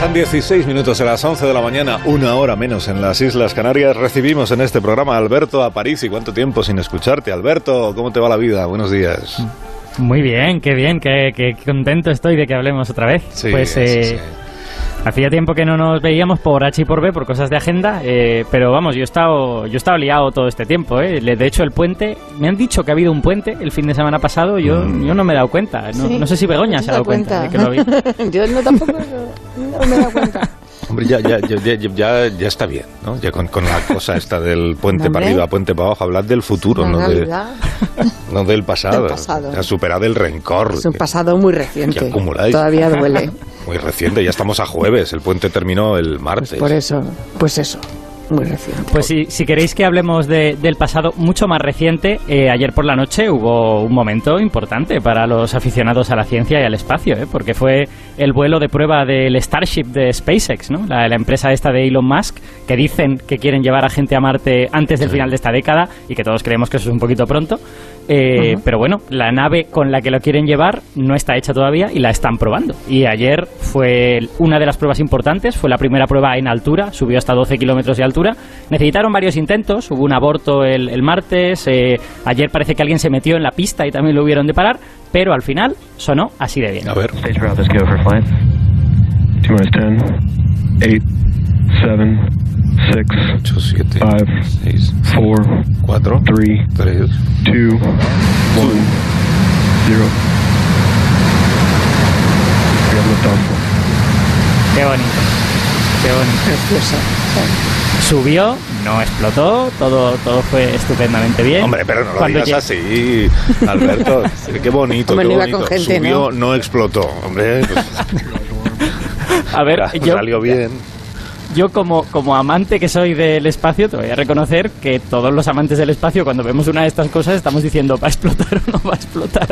Pasan 16 minutos de las 11 de la mañana, una hora menos en las Islas Canarias. Recibimos en este programa a Alberto a París. ¿Y cuánto tiempo sin escucharte? Alberto, ¿cómo te va la vida? Buenos días. Muy bien, qué bien, qué, qué contento estoy de que hablemos otra vez. Sí, pues sí, eh, sí. Hacía tiempo que no nos veíamos por H y por B, por cosas de agenda, eh, pero vamos, yo he estado, yo he estado liado todo este tiempo. Eh. De hecho, el puente, me han dicho que ha habido un puente el fin de semana pasado, yo, Mm. yo no me he dado cuenta. No, Sí. no sé si Begoña ¿Te se ha dado cuenta, de que lo había. Yo no tampoco no, no me he dado cuenta. Hombre, ya, ya, ya, ya, ya- ya está bien, ¿no? Ya con, con la cosa esta del puente Hombre. para arriba, puente para abajo, hablad del futuro, La no, de, realidad no del pasado. Del pasado. Ya superad el rencor. es un que- pasado muy que reciente. acumuláis. Todavía duele. Muy reciente, ya estamos a jueves, el puente terminó el martes. Por eso, pues eso, muy reciente. Pues si, si queréis que hablemos de- del pasado mucho más reciente, eh, ayer por la noche hubo un momento importante para los aficionados a la ciencia y al espacio, ¿eh? porque fue el vuelo de prueba del Starship de SpaceX, ¿no? la, la empresa esta de Elon Musk, que dicen que quieren llevar a gente a Marte antes del final de esta década y que todos creemos que eso es un poquito pronto. Eh, Pero bueno, la nave con la que lo quieren llevar no está hecha todavía y la están probando. Y ayer fue una de las pruebas importantes, fue la primera prueba en altura, subió hasta 12 kilómetros de altura. Necesitaron varios intentos, hubo un aborto el, el martes, eh, ayer parece que alguien se metió en la pista y también lo hubieron de parar, pero al final sonó así de bien. A ver, Stage route is go for flight. T minus 10, 8, 7, 6, 8, 7, 5, 6, 4, 4, 3, 3. 2, 1, 0. We have liftoff. Qué bonito, qué bonito. Precioso. Subió, no explotó, todo, todo fue estupendamente bien. Hombre, pero no lo Cuando digas así, Alberto. Qué bonito, Hombre, qué no iba bonito. con gente, Subió, ¿no? no explotó. Hombre, pues, A ver, yo, salió bien. Yo como, como amante que soy del espacio, te voy a reconocer que todos los amantes del espacio, cuando vemos una de estas cosas, estamos diciendo, ¿va a explotar o no va a explotar?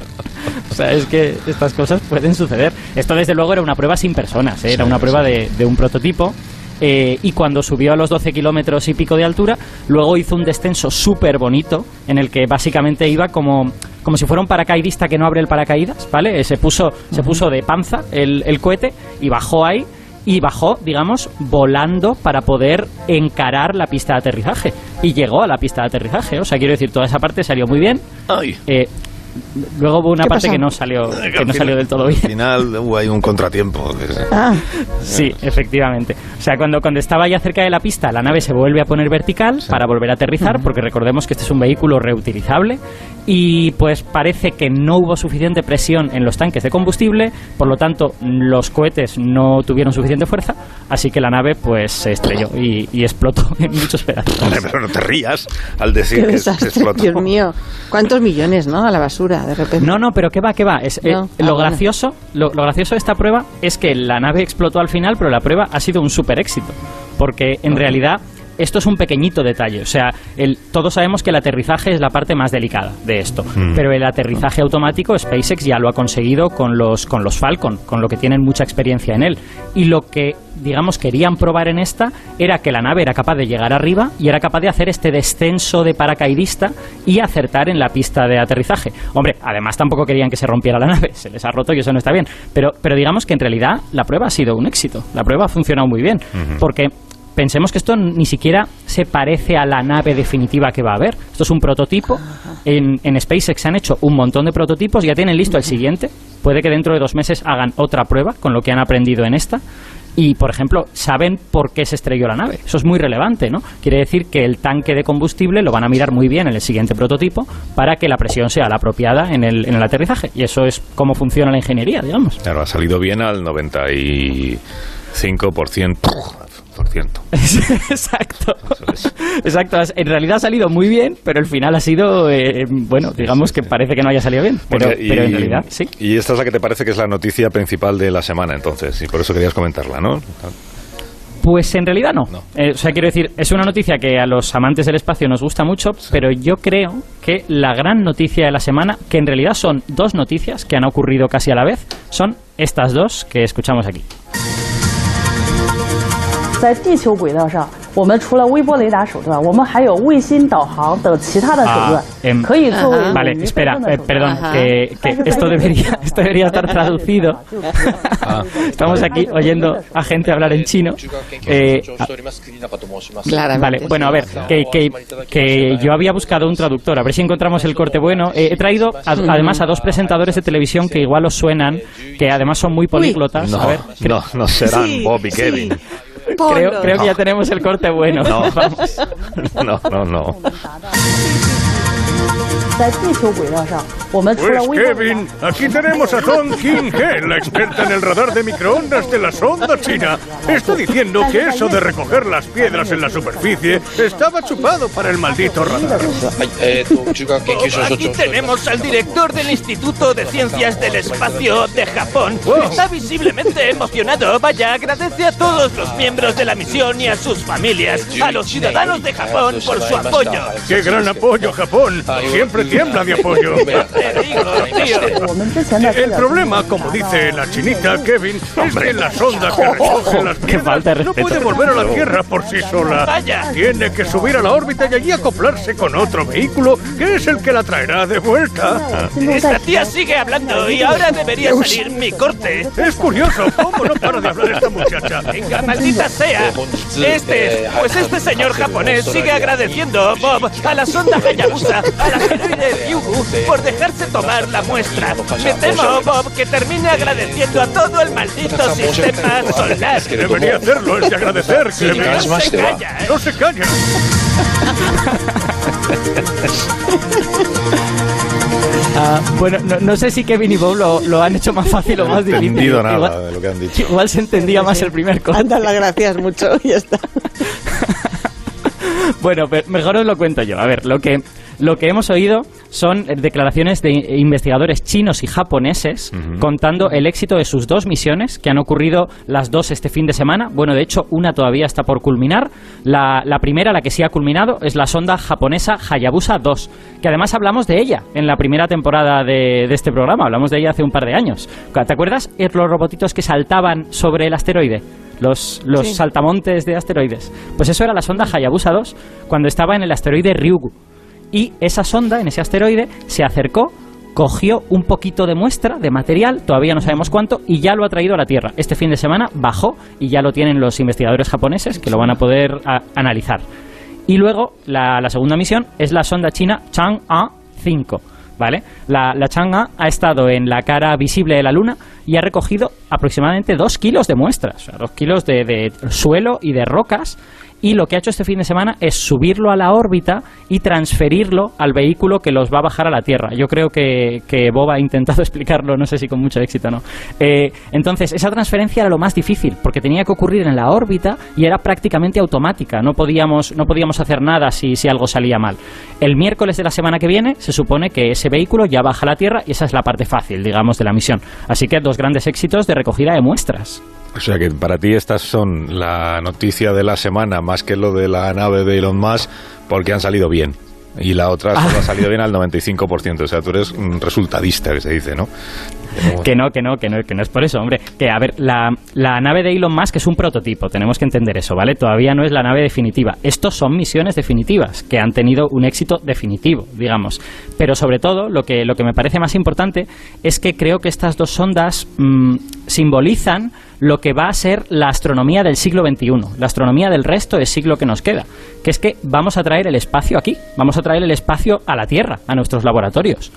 O sea, es que estas cosas pueden suceder. Esto, desde luego, era una prueba sin personas, ¿eh? era una prueba de un prototipo. eh, y cuando subió a los 12 kilómetros y pico de altura, luego hizo un descenso súper bonito, en el que básicamente iba como, como si fuera un paracaidista que no abre el paracaídas, ¿vale? Eh, Se puso, se puso de panza el, el cohete y bajó ahí y bajó, digamos, volando para poder encarar la pista de aterrizaje. Y llegó a la pista de aterrizaje. O sea, quiero decir, toda esa parte salió muy bien. Ay. Eh, luego hubo una ¿Qué parte pasó? que no salió, Que al no final- salió del todo Al bien. final hubo ahí un contratiempo. Ah, Sí, efectivamente. O sea, cuando, cuando estaba ya cerca de la pista, la nave se vuelve a poner vertical para volver a aterrizar, porque recordemos que este es un vehículo reutilizable. Y pues parece que no hubo suficiente presión en los tanques de combustible, por lo tanto, los cohetes no tuvieron suficiente fuerza, así que la nave pues se estrelló y, y explotó en muchos pedazos. Pero no te rías al decir qué que, que explotó. Dios mío. ¿Cuántos millones, no? A la basura, de repente. No, no, pero qué va, qué va. Es, eh. Ah, lo, bueno. gracioso, lo, lo gracioso de esta prueba es que la nave explotó al final, pero la prueba ha sido un super éxito. Porque en realidad esto es un pequeñito detalle. O sea, el, todos sabemos que el aterrizaje es la parte más delicada de esto. Mm. Pero el aterrizaje automático, SpaceX ya lo ha conseguido con los, con los Falcon, con lo que tienen mucha experiencia en él. Y lo que, digamos, querían probar en esta era que la nave era capaz de llegar arriba y era capaz de hacer este descenso de paracaidista y acertar en la pista de aterrizaje. Hombre, además tampoco querían que se rompiera la nave, se les ha roto y eso no está bien. Pero, pero digamos que en realidad la prueba ha sido un éxito. La prueba ha funcionado muy bien. Porque pensemos que esto ni siquiera se parece a la nave definitiva que va a haber. Esto es un prototipo. En, en SpaceX se han hecho un montón de prototipos, ya tienen listo el siguiente. Puede que dentro de dos meses hagan otra prueba con lo que han aprendido en esta. Y, por ejemplo, saben por qué se estrelló la nave. Eso es muy relevante, ¿no? Quiere decir que el tanque de combustible lo van a mirar muy bien en el siguiente prototipo para que la presión sea la apropiada en el, en el aterrizaje. Y eso es cómo funciona la ingeniería, digamos. Claro, ha salido bien al 95%. Por Exacto. Es. Exacto. En realidad ha salido muy bien, pero el final ha sido, eh, bueno, digamos sí, que sí. parece que no haya salido bien. Pero, Porque- y- pero en realidad, sí. Y esta es la que te parece que es la noticia principal de la semana, entonces, y por eso querías comentarla, ¿no? Pues en realidad no. No. Eh, o sea, quiero decir, es una noticia que a los amantes del espacio nos gusta mucho, pero yo creo que la gran noticia de la semana, que en realidad son dos noticias que han ocurrido casi a la vez, son estas dos que escuchamos aquí. 在地球轨道上， 我们除了微波雷达手段，我们还有卫星导航等其他的手段 Ah, em, 可以作为 Ajá. 我 Vale, 们备 espera, 份的 eh, 手段 perdón, Ajá. que, que esto debería, esto debería estar traducido. Estamos aquí oyendo a gente hablar en chino. Eh, ah, Claramente. Vale, bueno, a ver, que, que, que yo había buscado un traductor, a ver si encontramos el corte bueno. Eh, he traído a- además a dos presentadores de televisión que igual os suenan, que además son muy políglotas. No, A ver, no, no serán Sí, Bob y sí. Kevin. creo, creo que ya tenemos el corte bueno. No. Vamos. No, no, no. 在地球轨道上，我们除了 Pues 微波雷达 Kevin, aquí tenemos a Zhong King He, la experta en el radar de microondas de la sonda china. Está diciendo que eso de recoger las piedras en la superficie estaba chupado para el maldito radar. Aquí tenemos al director del Instituto de Ciencias del Espacio de Japón. Está visiblemente emocionado. Vaya, agradece a todos los miembros de la misión y a sus familias, a los ciudadanos de Japón por su apoyo. ¡Qué gran apoyo, Japón! Siempre tiembla de apoyo. El problema, como dice la chinita Kevin, es que la sonda que recoge las piedras no puede volver a la Tierra por sí sola. Tiene que subir a la órbita y allí acoplarse con otro vehículo, que es el que la traerá de vuelta. Ah. Esta tía sigue hablando y ahora debería salir mi corte. Es curioso, ¿cómo no para de hablar esta muchacha? Venga, maldita sea. Este, pues este señor japonés sigue agradeciendo, Bob, a la sonda Hayabusa, a la asteroide Ryugu, por dejarse tomar la muestra. Me temo, Bob, que termine agradeciendo a todo el maldito sistema solar. Debería hacerlo, es de agradecer, Kevin. No se calla, ¿eh? No se calla. Ah, bueno, no, no sé si Kevin y Bob lo, lo han hecho más fácil o No he más difícil. entendido nada Igual- de lo que han dicho. Igual se entendía más el primer corte. Anda las gracias mucho y ya está. Bueno, pero mejor os lo cuento yo. A ver, lo que, lo que hemos oído son declaraciones de investigadores chinos y japoneses contando el éxito de sus dos misiones, que han ocurrido las dos este fin de semana. Bueno, de hecho, una todavía está por culminar. La, la primera, la que sí ha culminado, es la sonda japonesa Hayabusa 2, que además hablamos de ella en la primera temporada de, de este programa. Hablamos de ella hace un par de años. ¿Te acuerdas los robotitos que saltaban sobre el asteroide? Los, los Sí. saltamontes de asteroides. Pues eso era la sonda Hayabusa 2 cuando estaba en el asteroide Ryugu. Y esa sonda, en ese asteroide, se acercó, cogió un poquito de muestra de material, todavía no sabemos cuánto, y ya lo ha traído a la Tierra. Este fin de semana bajó y ya lo tienen los investigadores japoneses que lo van a poder analizar. Y luego, la, segunda misión es la sonda china Chang'e 5. ¿Vale? La, la Chang'e ha estado en la cara visible de la Luna y ha recogido aproximadamente dos kilos de muestras, o sea, dos kilos de, de suelo y de rocas. Y lo que ha hecho este fin de semana es subirlo a la órbita y transferirlo al vehículo que los va a bajar a la Tierra. Yo creo que, que Bob ha intentado explicarlo, no sé si con mucho éxito o no. Eh, entonces, esa transferencia era lo más difícil, porque tenía que ocurrir en la órbita y era prácticamente automática. No podíamos, no podíamos hacer nada si, si algo salía mal. El miércoles de la semana que viene se supone que ese vehículo ya baja a la Tierra y esa es la parte fácil, digamos, de la misión. Así que dos grandes éxitos de recogida de muestras. O sea que para ti estas son la noticia de la semana más que lo de la nave de Elon Musk porque han salido bien. Y la otra solo ha salido bien al 95%. O sea, tú eres un resultadista, que se dice, ¿no? Que no, que no, que no, que no es por eso, hombre. Que, a ver, la, la nave de Elon Musk es un prototipo, tenemos que entender eso, ¿vale? Todavía no es la nave definitiva. Estos son misiones definitivas, que han tenido un éxito definitivo, digamos. Pero sobre todo, lo que, lo que me parece más importante es que creo que estas dos sondas mm, simbolizan lo que va a ser la astronomía del siglo XXI, la astronomía del resto del siglo que nos queda, que es que vamos a traer el espacio aquí, vamos a traer el espacio a la Tierra, a nuestros laboratorios.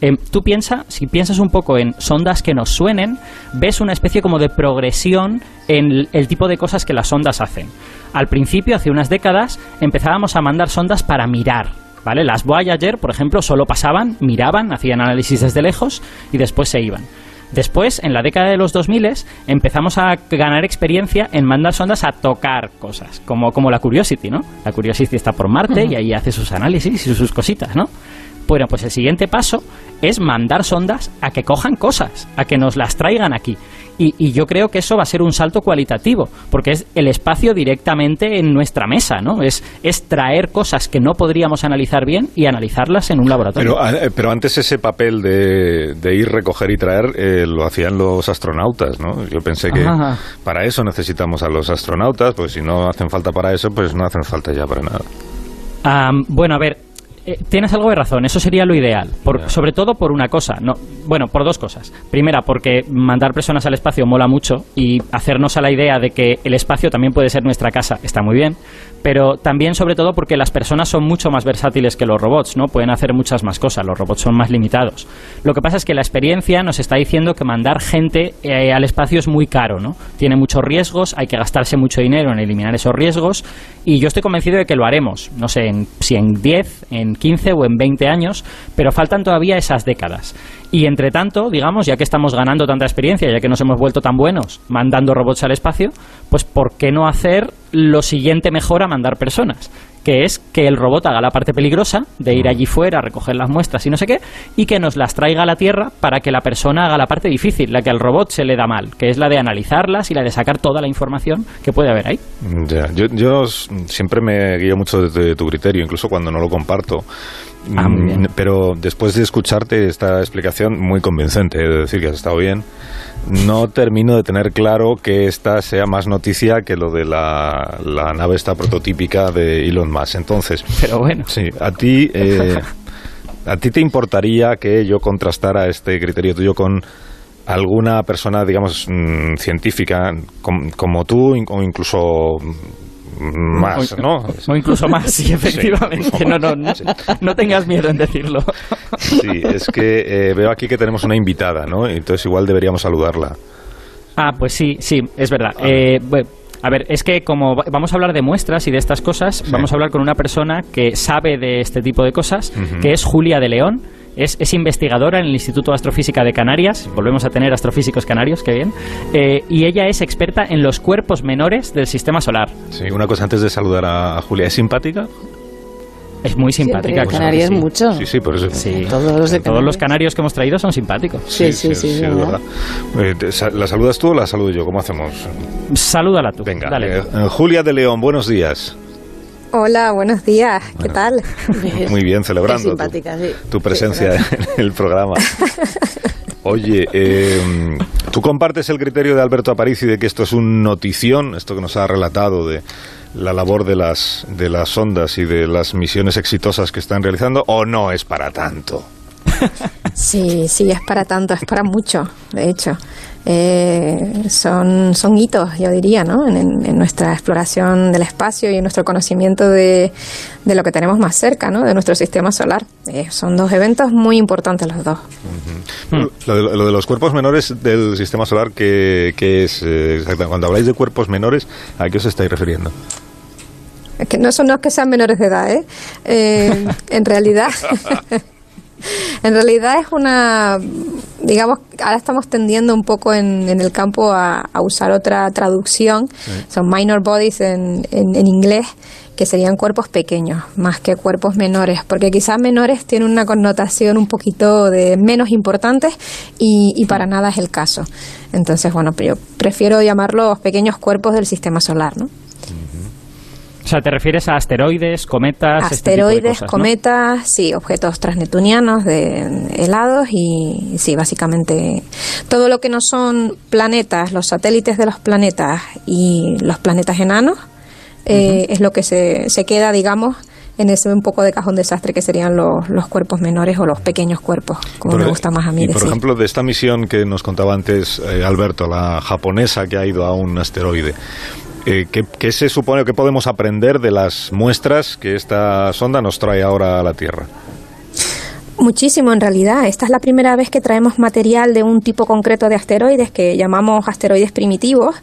Eh, tú piensas, si piensas un poco en sondas que nos suenen, ves una especie como de progresión en el, el tipo de cosas que las sondas hacen. Al principio, hace unas décadas, empezábamos a mandar sondas para mirar. ¿Vale? Las Voyager, por ejemplo, solo pasaban, miraban, hacían análisis desde lejos y después se iban. Después, en la década de los 2000, empezamos a ganar experiencia en mandar sondas a tocar cosas, como, como la Curiosity, ¿no? La Curiosity está por Marte y ahí hace sus análisis y sus cositas, ¿no? Bueno, pues el siguiente paso es mandar sondas a que cojan cosas, a que nos las traigan aquí. Y, y yo creo que eso va a ser un salto cualitativo, porque es el espacio directamente en nuestra mesa, ¿no? Es, es traer cosas que no podríamos analizar bien y analizarlas en un laboratorio. Pero, pero antes ese papel de, de ir, recoger y traer eh, lo hacían los astronautas, ¿no? Yo pensé que Ajá. para eso necesitamos a los astronautas, pues si no hacen falta para eso, pues no hacen falta ya para nada. Bueno, a ver, eh, tienes algo de razón, eso sería lo ideal, por- sobre todo por una cosa, no, bueno, por dos cosas. Primera, porque mandar personas al espacio mola mucho y hacernos a la idea de que el espacio también puede ser nuestra casa está muy bien, pero también sobre todo porque las personas son mucho más versátiles que los robots, ¿no? Pueden hacer muchas más cosas, los robots son más limitados. Lo que pasa es que la experiencia nos está diciendo que mandar gente eh, al espacio es muy caro, ¿no? Tiene muchos riesgos, hay que gastarse mucho dinero en eliminar esos riesgos y yo estoy convencido de que lo haremos, no sé, en, si en 10, en 15 o en 20 años, pero faltan todavía esas décadas. Y entre tanto, digamos, ya que estamos ganando tanta experiencia, ya que nos hemos vuelto tan buenos mandando robots al espacio, pues ¿por qué no hacer lo siguiente mejor a mandar personas? Que es que el robot haga la parte peligrosa de ir allí fuera, recoger las muestras y no sé qué, y que nos las traiga a la Tierra para que la persona haga la parte difícil, la que al robot se le da mal, que es la de analizarlas y la de sacar toda la información que puede haber ahí. Ya, yo, siempre me guío mucho de tu criterio, incluso cuando no lo comparto. Ah. Mm, Pero después de escucharte esta explicación muy convincente, de decir que has estado bien, no termino de tener claro que esta sea más noticia que lo de la, la nave esta prototípica de Elon Musk. Entonces, Pero bueno. sí, a ti, eh, ¿a ti te importaría que yo contrastara este criterio tuyo con alguna persona, digamos, mm, científica com- como tú o incluso mm, más, o, ¿no? o incluso más, sí, efectivamente. no, más, no, no, sí. no tengas miedo en decirlo. Sí, es que eh, veo aquí que tenemos una invitada, ¿no? Entonces igual deberíamos saludarla. Ah, pues sí, sí, es verdad. Eh, bueno, a ver, es que como va- vamos a hablar de muestras y de estas cosas, Sí. vamos a hablar con una persona que sabe de este tipo de cosas, que es Julia de León. Es, es investigadora en el Instituto de Astrofísica de Canarias. Volvemos a tener astrofísicos canarios, qué bien. Eh, y ella es experta en los cuerpos menores del sistema solar. Sí, una cosa antes de saludar a Julia. ¿Es simpática? Es muy simpática. Siempre, Canarias sí. mucho. Sí, sí, por eso. Sí. Todos los de Todos los Canarias. canarios que hemos traído son simpáticos. Sí, sí, sí, es ¿verdad? verdad. Eh, ¿La saludas tú o la saludo yo? ¿Cómo hacemos? Salúdala tú. Venga, Dale. eh, eh, Julia de León, buenos días. Hola, buenos días. ¿Qué tal? Muy bien, Qué celebrando tu, simpática, sí. tu Sí, presencia gracias. en el programa. Oye, eh, ¿tú compartes el criterio de Alberto Aparici de que esto es un notición, esto que nos ha relatado de la labor de las, de las sondas y de las misiones exitosas que están realizando, o no es para tanto? Sí, sí, es para tanto, es para mucho, de hecho. Eh, son, son hitos, yo diría, ¿no? En, en- en nuestra exploración del espacio y en nuestro conocimiento de, de lo que tenemos más cerca, ¿no? De nuestro sistema solar. Eh, son dos eventos muy importantes los dos. Hmm. Lo, de, lo de los cuerpos menores del sistema solar, ¿qué, qué es eh, exactamente? Cuando habláis de cuerpos menores, ¿a qué os estáis refiriendo? Es que no son no es que sean menores de edad, ¿eh? Eh, en realidad, en realidad es una, digamos, ahora estamos tendiendo un poco en, en el campo a, a usar otra traducción, son minor bodies en, en, en inglés, que serían cuerpos pequeños, más que cuerpos menores, porque quizás menores tienen una connotación un poquito de menos importantes y, y para nada es el caso. Entonces, bueno, yo prefiero llamarlos pequeños cuerpos del sistema solar, ¿no? O sea, ¿te refieres a asteroides, cometas? este tipo de Asteroides, cometas, sí, objetos transneptunianos de helados y sí, básicamente todo lo que no son planetas, los satélites de los planetas y los planetas enanos eh, es lo que se, se queda, digamos, en ese un poco de cajón desastre que serían los, los cuerpos menores o los pequeños cuerpos, como Por- me gusta más a mí y por ejemplo, de esta misión que nos contaba antes eh, Alberto, la japonesa que ha ido a un asteroide, eh, ¿qué, qué se supone o qué podemos aprender de las muestras que esta sonda nos trae ahora a la Tierra? Muchísimo en realidad. Esta es la primera vez que traemos material de un tipo concreto de asteroides que llamamos asteroides primitivos,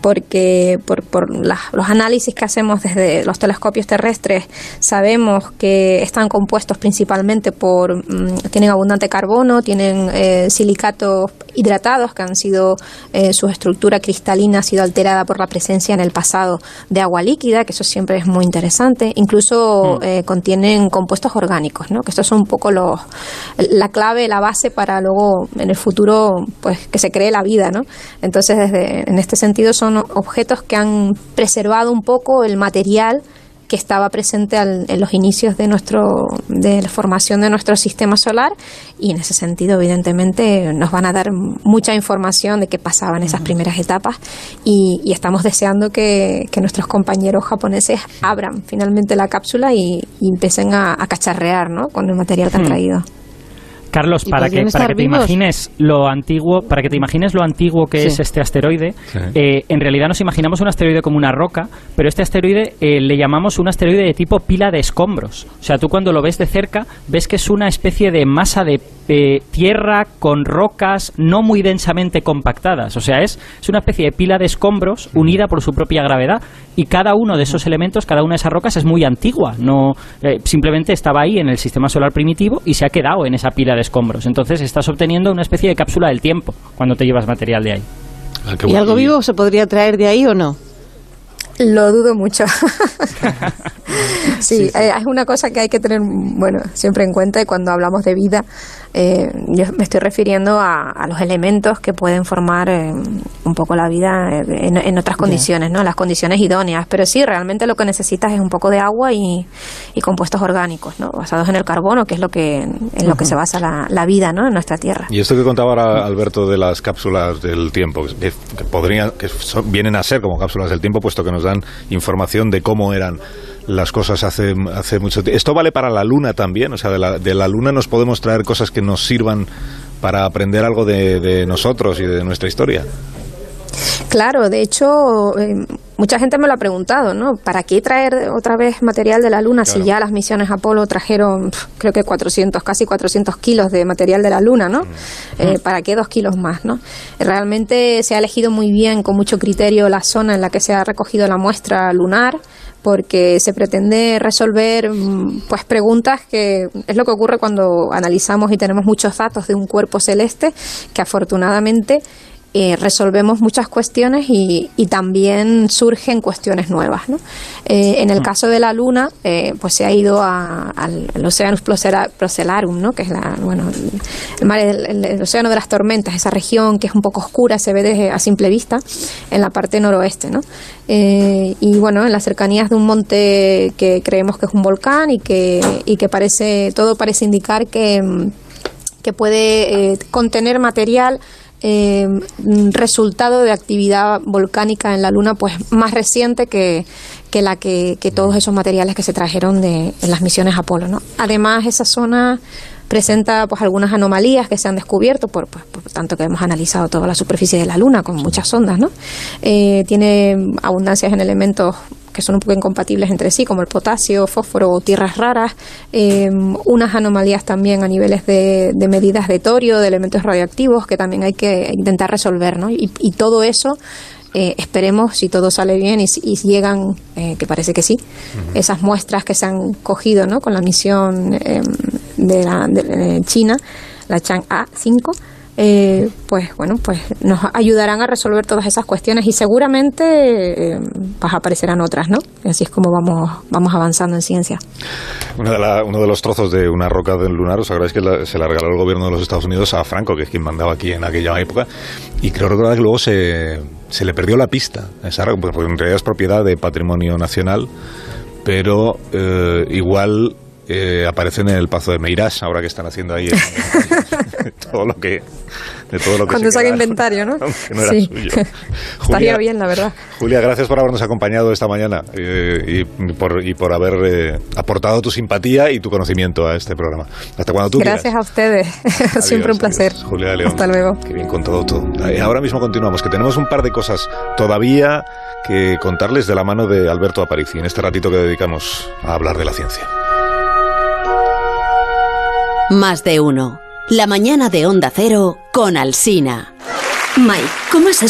porque por, por la- los análisis que hacemos desde los telescopios terrestres sabemos que están compuestos principalmente por, mm, tienen abundante carbono, tienen eh, silicatos hidratados que han sido, eh, su estructura cristalina ha sido alterada por la presencia en el pasado de agua líquida, que eso siempre es muy interesante. Incluso eh, contienen compuestos orgánicos, ¿no? que estos son un poco los la clave, la base para luego en el futuro pues que se cree la vida, ¿no? Entonces desde en este sentido son objetos que han preservado un poco el material que estaba presente en los inicios de nuestro de la formación de nuestro sistema solar y en ese sentido evidentemente nos van a dar mucha información de qué pasaba en esas primeras etapas y, estamos deseando que, nuestros compañeros japoneses abran finalmente la cápsula y, empiecen a, cacharrear ¿no? con el material que han traído. Carlos, para que, para que te imagines lo antiguo, para que te imagines lo antiguo que es este asteroide, eh, en realidad nos imaginamos un asteroide como una roca, pero este asteroide eh, le llamamos un asteroide de tipo pila de escombros. O sea, tú cuando lo ves de cerca, ves que es una especie de masa de eh, tierra con rocas no muy densamente compactadas. O sea, es, es una especie de pila de escombros unida por su propia gravedad. Y cada uno de esos elementos, cada una de esas rocas es muy antigua. No, simplemente estaba ahí en el sistema solar primitivo y se ha quedado en esa pila de escombros. Entonces estás obteniendo una especie de cápsula del tiempo cuando te llevas material de ahí. Ah, ¿Y algo vivo se podría traer de ahí o no? Lo dudo mucho. sí, eh, es una cosa que hay que tener, bueno, siempre en cuenta y cuando hablamos de vida, eh, yo me estoy refiriendo a, los elementos que pueden formar eh, un poco la vida en, otras condiciones, ¿no? Las condiciones idóneas. Pero sí, realmente lo que necesitas es un poco de agua y, compuestos orgánicos, ¿no? Basados en el carbono, que es lo que en lo que se basa la, vida, ¿no? En nuestra Tierra. Y esto que contaba ahora Alberto de las cápsulas del tiempo, que, podrían, que vienen a ser como cápsulas del tiempo, puesto que nos dan información de cómo eran las cosas hace, hace mucho tiempo. ¿Esto vale para la Luna también? O sea, de la, de la Luna nos podemos traer cosas que nos sirvan para aprender algo de, nosotros y de nuestra historia. Claro, de hecho, eh, mucha gente me lo ha preguntado, ¿no? ¿Para qué traer otra vez material de la Luna si ya las misiones Apolo trajeron, creo que 400, casi 400 kilos de material de la Luna, ¿no? Mm. Eh, ¿Para qué dos kilos más, no? Realmente se ha elegido muy bien, con mucho criterio, la zona en la que se ha recogido la muestra lunar porque se pretende resolver mm, pues preguntas que es lo que ocurre cuando analizamos y tenemos muchos datos de un cuerpo celeste que afortunadamente eh, resolvemos muchas cuestiones y, y, también surgen cuestiones nuevas. ¿no? Eh, en el mm. caso de la Luna, eh, pues se ha ido al, Oceanus Procelarum, ¿no? que es la, bueno, el, mar, el, océano de las tormentas, esa región que es un poco oscura, se ve desde, a simple vista en la parte noroeste. ¿no? y bueno, en las cercanías de un monte que creemos que es un volcán y que, y que parece, todo parece indicar que, que puede contener material eh, resultado de actividad volcánica en la Luna pues más reciente que, la que, todos esos materiales que se trajeron de en las misiones Apolo. ¿no? Además, esa zona presenta pues algunas anomalías que se han descubierto por, pues, por tanto que hemos analizado toda la superficie de la Luna con muchas sondas, ¿no? Eh, tiene abundancias en elementos que son un poco incompatibles entre sí, como el potasio, fósforo o tierras raras, em, unas anomalías también a niveles de, medidas de torio, de elementos radioactivos que también hay que intentar resolver, ¿no? Y, todo eso eh, esperemos si todo sale bien y, y llegan, eh, que parece que sí, esas muestras que se han cogido ¿no? con la misión em, de, la, de China, la Chang'e 5, eh, pues bueno, pues nos ayudarán a resolver todas esas cuestiones y seguramente eh, pues aparecerán otras, ¿no? Así es como vamos, vamos avanzando en ciencia. uno de los trozos de una roca del lunar, os acordáis que se la regaló el gobierno de los Estados Unidos a Franco, que es quien mandaba aquí en aquella época, y creo que luego se, se le perdió la pista, esa porque en realidad es propiedad de patrimonio nacional, pero eh, igual eh, aparecen en el Pazo de Meirás, ahora que están haciendo ahí todo lo que de todo lo que cuando se haga inventario, ¿no? no era sí. suyo. Estaría bien, la verdad. Julia, gracias por habernos acompañado esta mañana eh, y, por, y por haber eh, aportado tu simpatía y tu conocimiento a este programa. Hasta cuando tú Gracias a ustedes, siempre un placer. Julia León. Hasta luego. Qué bien contado todo. Ahora mismo continuamos, que tenemos un par de cosas todavía que contarles de la mano de Alberto Aparici en este ratito que dedicamos a hablar de la ciencia. Más de uno. La mañana de Onda Cero con Alsina. Mike, ¿cómo es eso